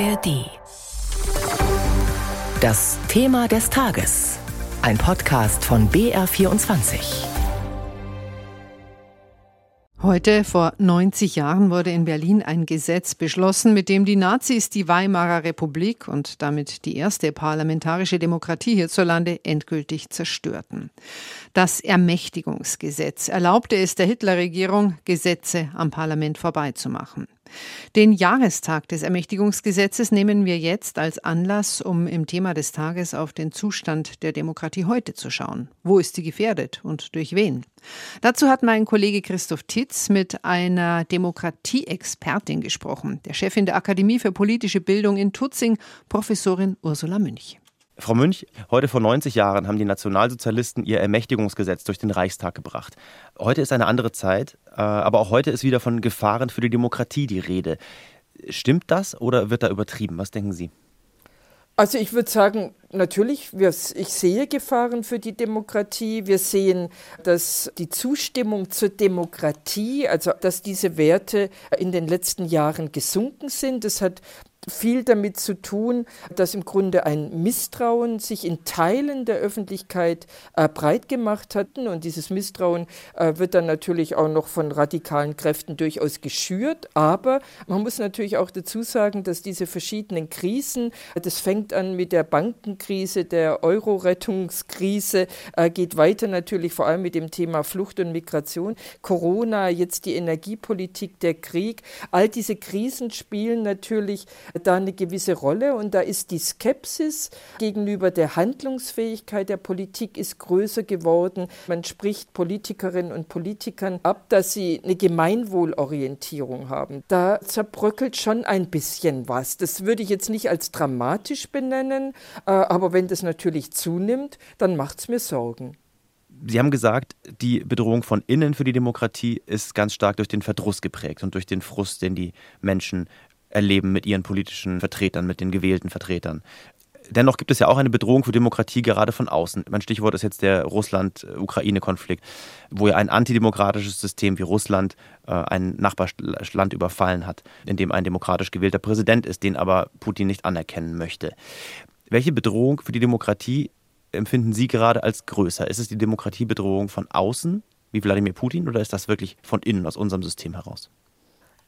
ARD. Das Thema des Tages. Ein Podcast von BR24. Heute vor 90 Jahren wurde in Berlin ein Gesetz beschlossen, mit dem die Nazis die Weimarer Republik und damit die erste parlamentarische Demokratie hierzulande endgültig zerstörten. Das Ermächtigungsgesetz erlaubte es der Hitlerregierung, Gesetze am Parlament vorbeizumachen. Den Jahrestag des Ermächtigungsgesetzes nehmen wir jetzt als Anlass, um im Thema des Tages auf den Zustand der Demokratie heute zu schauen. Wo ist sie gefährdet und durch wen? Dazu hat mein Kollege Christoph Titz mit einer Demokratieexpertin gesprochen, der Chefin der Akademie für politische Bildung in Tutzing, Professorin Ursula Münch. Frau Münch, heute vor 90 Jahren haben die Nationalsozialisten ihr Ermächtigungsgesetz durch den Reichstag gebracht. Heute ist eine andere Zeit, äh, aber auch heute ist wieder von Gefahren für die Demokratie die Rede. Stimmt das oder wird da übertrieben? Was denken Sie? Also ich würde sagen, natürlich, ich sehe Gefahren für die Demokratie. Wir sehen, dass die Zustimmung zur Demokratie, also dass diese Werte in den letzten Jahren gesunken sind. Das hat viel damit zu tun, dass im Grunde ein Misstrauen sich in Teilen der Öffentlichkeit äh, breit gemacht hat. Und dieses Misstrauen äh, wird dann natürlich auch noch von radikalen Kräften durchaus geschürt. Aber man muss natürlich auch dazu sagen, dass diese verschiedenen Krisen, das fängt an mit der Bankenkrise, der Euro-Rettungskrise, äh, geht weiter natürlich vor allem mit dem Thema Flucht und Migration, Corona, jetzt die Energiepolitik, der Krieg. All diese Krisen spielen natürlich da eine gewisse Rolle und da ist die Skepsis gegenüber der Handlungsfähigkeit der Politik ist größer geworden. Man spricht Politikerinnen und Politikern ab, dass sie eine Gemeinwohlorientierung haben. Da zerbröckelt schon ein bisschen was. Das würde ich jetzt nicht als dramatisch benennen, äh, aber wenn das natürlich zunimmt, dann macht es mir Sorgen. Sie haben gesagt, die Bedrohung von innen für die Demokratie ist ganz stark durch den Verdruss geprägt und durch den Frust, den die Menschen erleben mit ihren politischen Vertretern, mit den gewählten Vertretern. Dennoch gibt es ja auch eine Bedrohung für Demokratie gerade von außen. Mein Stichwort ist jetzt der Russland-Ukraine-Konflikt, wo ja ein antidemokratisches System wie Russland äh, ein Nachbarland überfallen hat, in dem ein demokratisch gewählter Präsident ist, den aber Putin nicht anerkennen möchte. Welche Bedrohung für die Demokratie empfinden Sie gerade als größer? Ist es die Demokratiebedrohung von außen, wie Wladimir Putin, oder ist das wirklich von innen, aus unserem System heraus?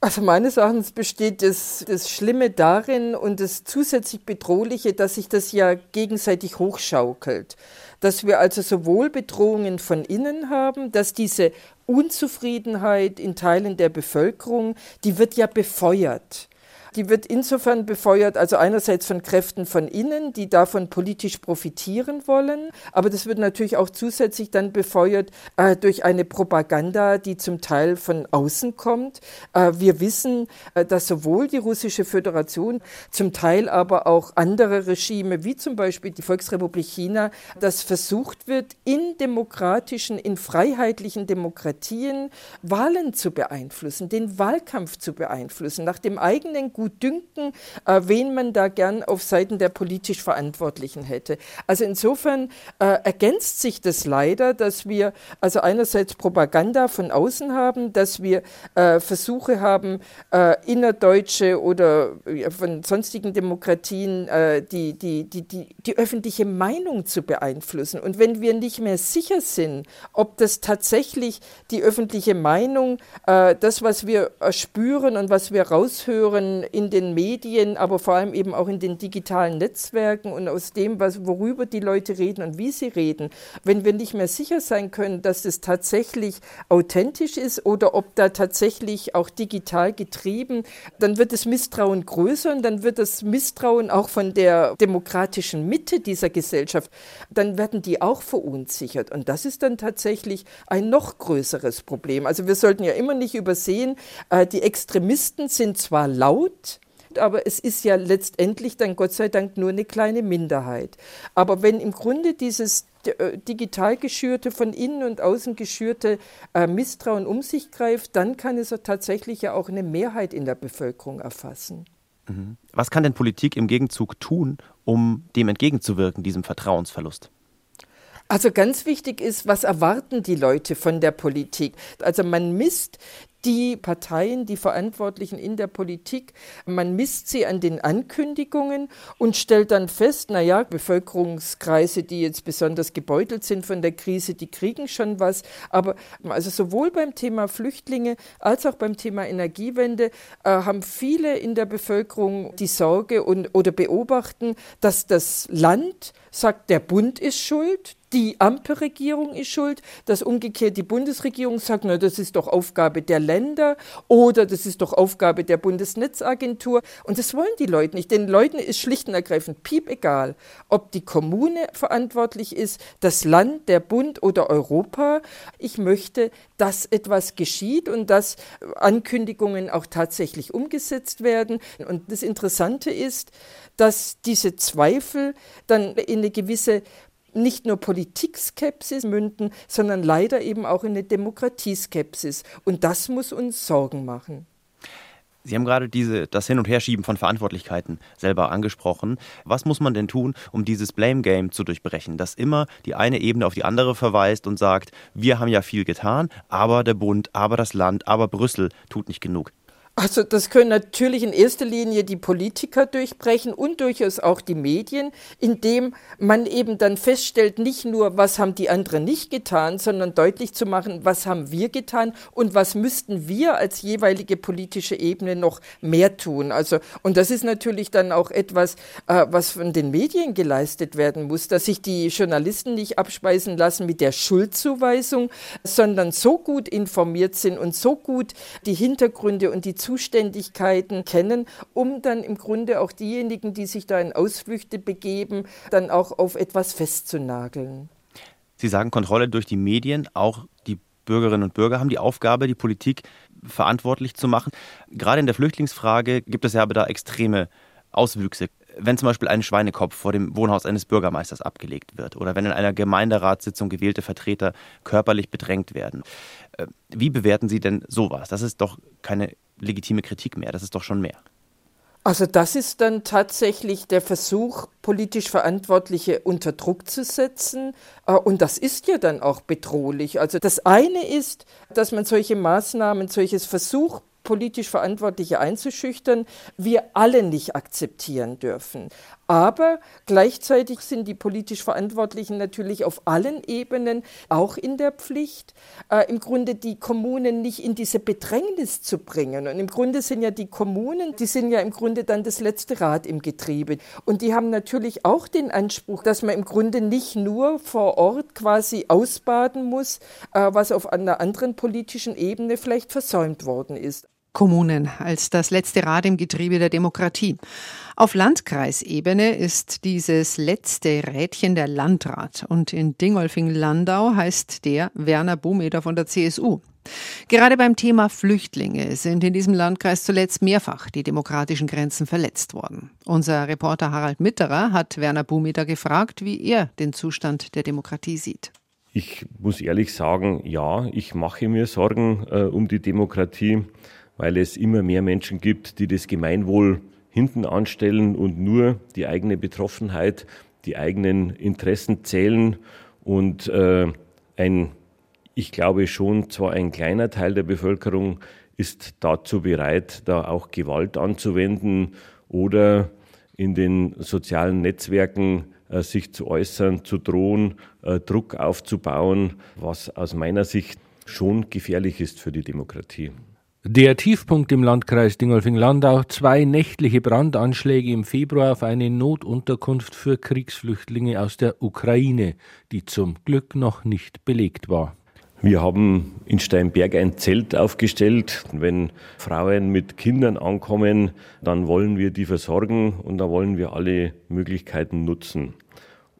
Also meines Erachtens besteht das, das Schlimme darin und das zusätzlich Bedrohliche, dass sich das ja gegenseitig hochschaukelt. Dass wir also sowohl Bedrohungen von innen haben, dass diese Unzufriedenheit in Teilen der Bevölkerung, die wird ja befeuert die wird insofern befeuert, also einerseits von Kräften von innen, die davon politisch profitieren wollen, aber das wird natürlich auch zusätzlich dann befeuert äh, durch eine Propaganda, die zum Teil von außen kommt. Äh, wir wissen, äh, dass sowohl die russische Föderation, zum Teil aber auch andere Regime, wie zum Beispiel die Volksrepublik China, dass versucht wird, in demokratischen, in freiheitlichen Demokratien Wahlen zu beeinflussen, den Wahlkampf zu beeinflussen, nach dem eigenen Guten Gutdünken, äh, wen man da gern auf Seiten der politisch Verantwortlichen hätte. Also insofern äh, ergänzt sich das leider, dass wir also einerseits Propaganda von außen haben, dass wir äh, Versuche haben, äh, innerdeutsche oder von sonstigen Demokratien äh, die, die, die, die, die öffentliche Meinung zu beeinflussen. Und wenn wir nicht mehr sicher sind, ob das tatsächlich die öffentliche Meinung, äh, das, was wir spüren und was wir raushören, in den Medien, aber vor allem eben auch in den digitalen Netzwerken und aus dem, was, worüber die Leute reden und wie sie reden, wenn wir nicht mehr sicher sein können, dass es tatsächlich authentisch ist oder ob da tatsächlich auch digital getrieben, dann wird das Misstrauen größer und dann wird das Misstrauen auch von der demokratischen Mitte dieser Gesellschaft, dann werden die auch verunsichert. Und das ist dann tatsächlich ein noch größeres Problem. Also wir sollten ja immer nicht übersehen, äh, die Extremisten sind zwar laut, aber es ist ja letztendlich dann Gott sei Dank nur eine kleine Minderheit. Aber wenn im Grunde dieses äh, digital geschürte, von innen und außen geschürte äh, Misstrauen um sich greift, dann kann es tatsächlich ja auch eine Mehrheit in der Bevölkerung erfassen. Mhm. Was kann denn Politik im Gegenzug tun, um dem entgegenzuwirken, diesem Vertrauensverlust? Also ganz wichtig ist, was erwarten die Leute von der Politik? Also man misst die Parteien, die Verantwortlichen in der Politik, man misst sie an den Ankündigungen und stellt dann fest, naja, Bevölkerungskreise, die jetzt besonders gebeutelt sind von der Krise, die kriegen schon was. Aber also sowohl beim Thema Flüchtlinge als auch beim Thema Energiewende äh, haben viele in der Bevölkerung die Sorge und, oder beobachten, dass das Land sagt, der Bund ist schuld, die Ampelregierung ist schuld, dass umgekehrt die Bundesregierung sagt, na, das ist doch Aufgabe der Länder oder das ist doch Aufgabe der Bundesnetzagentur. Und das wollen die Leute nicht. Den Leuten ist schlicht und ergreifend piep egal, ob die Kommune verantwortlich ist, das Land, der Bund oder Europa. Ich möchte, dass etwas geschieht und dass Ankündigungen auch tatsächlich umgesetzt werden. Und das Interessante ist, dass diese Zweifel dann in eine gewisse nicht nur Politikskepsis münden, sondern leider eben auch in eine Demokratieskepsis. Und das muss uns Sorgen machen. Sie haben gerade diese, das Hin- und Herschieben von Verantwortlichkeiten selber angesprochen. Was muss man denn tun, um dieses Blame Game zu durchbrechen, dass immer die eine Ebene auf die andere verweist und sagt, wir haben ja viel getan, aber der Bund, aber das Land, aber Brüssel tut nicht genug? Also das können natürlich in erster Linie die Politiker durchbrechen und durchaus auch die Medien, indem man eben dann feststellt, nicht nur, was haben die anderen nicht getan, sondern deutlich zu machen, was haben wir getan und was müssten wir als jeweilige politische Ebene noch mehr tun. Also und das ist natürlich dann auch etwas, äh, was von den Medien geleistet werden muss, dass sich die Journalisten nicht abspeisen lassen mit der Schuldzuweisung, sondern so gut informiert sind und so gut die Hintergründe und die Zuständigkeiten kennen, um dann im Grunde auch diejenigen, die sich da in Ausflüchte begeben, dann auch auf etwas festzunageln. Sie sagen Kontrolle durch die Medien, auch die Bürgerinnen und Bürger haben die Aufgabe, die Politik verantwortlich zu machen. Gerade in der Flüchtlingsfrage gibt es ja aber da extreme Auswüchse. Wenn zum Beispiel ein Schweinekopf vor dem Wohnhaus eines Bürgermeisters abgelegt wird oder wenn in einer Gemeinderatssitzung gewählte Vertreter körperlich bedrängt werden. Äh, wie bewerten Sie denn sowas? Das ist doch keine legitime Kritik mehr. Das ist doch schon mehr. Also das ist dann tatsächlich der Versuch, politisch Verantwortliche unter Druck zu setzen. Äh, und das ist ja dann auch bedrohlich. Also das eine ist, dass man solche Maßnahmen, solches Versuch, politisch Verantwortliche einzuschüchtern, wir alle nicht akzeptieren dürfen. Aber gleichzeitig sind die politisch Verantwortlichen natürlich auf allen Ebenen auch in der Pflicht, äh, im Grunde die Kommunen nicht in diese Bedrängnis zu bringen. Und im Grunde sind ja die Kommunen, die sind ja im Grunde dann das letzte Rad im Getriebe. Und die haben natürlich auch den Anspruch, dass man im Grunde nicht nur vor Ort quasi ausbaden muss, äh, was auf einer anderen politischen Ebene vielleicht versäumt worden ist. Kommunen als das letzte Rad im Getriebe der Demokratie. Auf Landkreisebene ist dieses letzte Rädchen der Landrat und in Dingolfing-Landau heißt der Werner Bometer von der CSU. Gerade beim Thema Flüchtlinge sind in diesem Landkreis zuletzt mehrfach die demokratischen Grenzen verletzt worden. Unser Reporter Harald Mitterer hat Werner Bumeter gefragt, wie er den Zustand der Demokratie sieht. Ich muss ehrlich sagen, ja, ich mache mir Sorgen äh, um die Demokratie weil es immer mehr Menschen gibt, die das Gemeinwohl hinten anstellen und nur die eigene Betroffenheit, die eigenen Interessen zählen und äh, ein, ich glaube schon, zwar ein kleiner Teil der Bevölkerung ist dazu bereit, da auch Gewalt anzuwenden oder in den sozialen Netzwerken äh, sich zu äußern, zu drohen, äh, Druck aufzubauen, was aus meiner Sicht schon gefährlich ist für die Demokratie. Der Tiefpunkt im Landkreis Dingolfing-Landau, zwei nächtliche Brandanschläge im Februar auf eine Notunterkunft für Kriegsflüchtlinge aus der Ukraine, die zum Glück noch nicht belegt war. Wir haben in Steinberg ein Zelt aufgestellt. Wenn Frauen mit Kindern ankommen, dann wollen wir die versorgen und da wollen wir alle Möglichkeiten nutzen.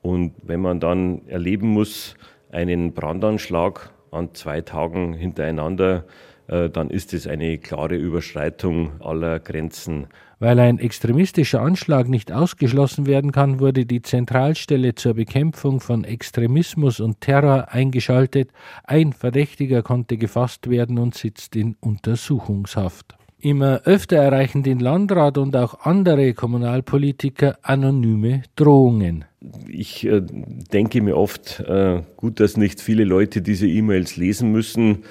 Und wenn man dann erleben muss, einen Brandanschlag an zwei Tagen hintereinander, dann ist es eine klare Überschreitung aller Grenzen. Weil ein extremistischer Anschlag nicht ausgeschlossen werden kann, wurde die Zentralstelle zur Bekämpfung von Extremismus und Terror eingeschaltet. Ein Verdächtiger konnte gefasst werden und sitzt in Untersuchungshaft. Immer öfter erreichen den Landrat und auch andere Kommunalpolitiker anonyme Drohungen. Ich äh, denke mir oft, äh, gut, dass nicht viele Leute diese E-Mails lesen müssen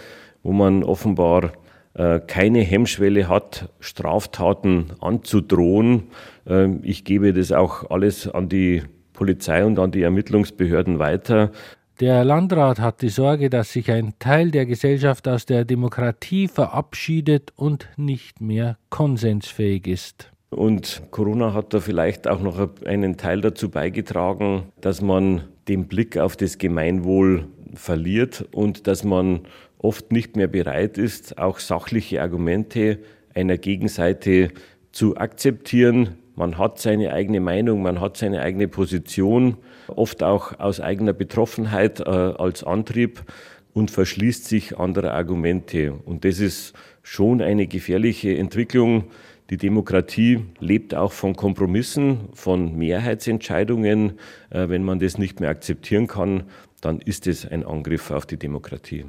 wo man offenbar äh, keine Hemmschwelle hat, Straftaten anzudrohen. Ähm, ich gebe das auch alles an die Polizei und an die Ermittlungsbehörden weiter. Der Landrat hat die Sorge, dass sich ein Teil der Gesellschaft aus der Demokratie verabschiedet und nicht mehr konsensfähig ist. Und Corona hat da vielleicht auch noch einen Teil dazu beigetragen, dass man den Blick auf das Gemeinwohl verliert und dass man oft nicht mehr bereit ist, auch sachliche Argumente einer Gegenseite zu akzeptieren. Man hat seine eigene Meinung, man hat seine eigene Position, oft auch aus eigener Betroffenheit äh, als Antrieb und verschließt sich anderer Argumente. Und das ist schon eine gefährliche Entwicklung, die Demokratie lebt auch von Kompromissen, von Mehrheitsentscheidungen. Äh, wenn man das nicht mehr akzeptieren kann, dann ist es ein Angriff auf die Demokratie.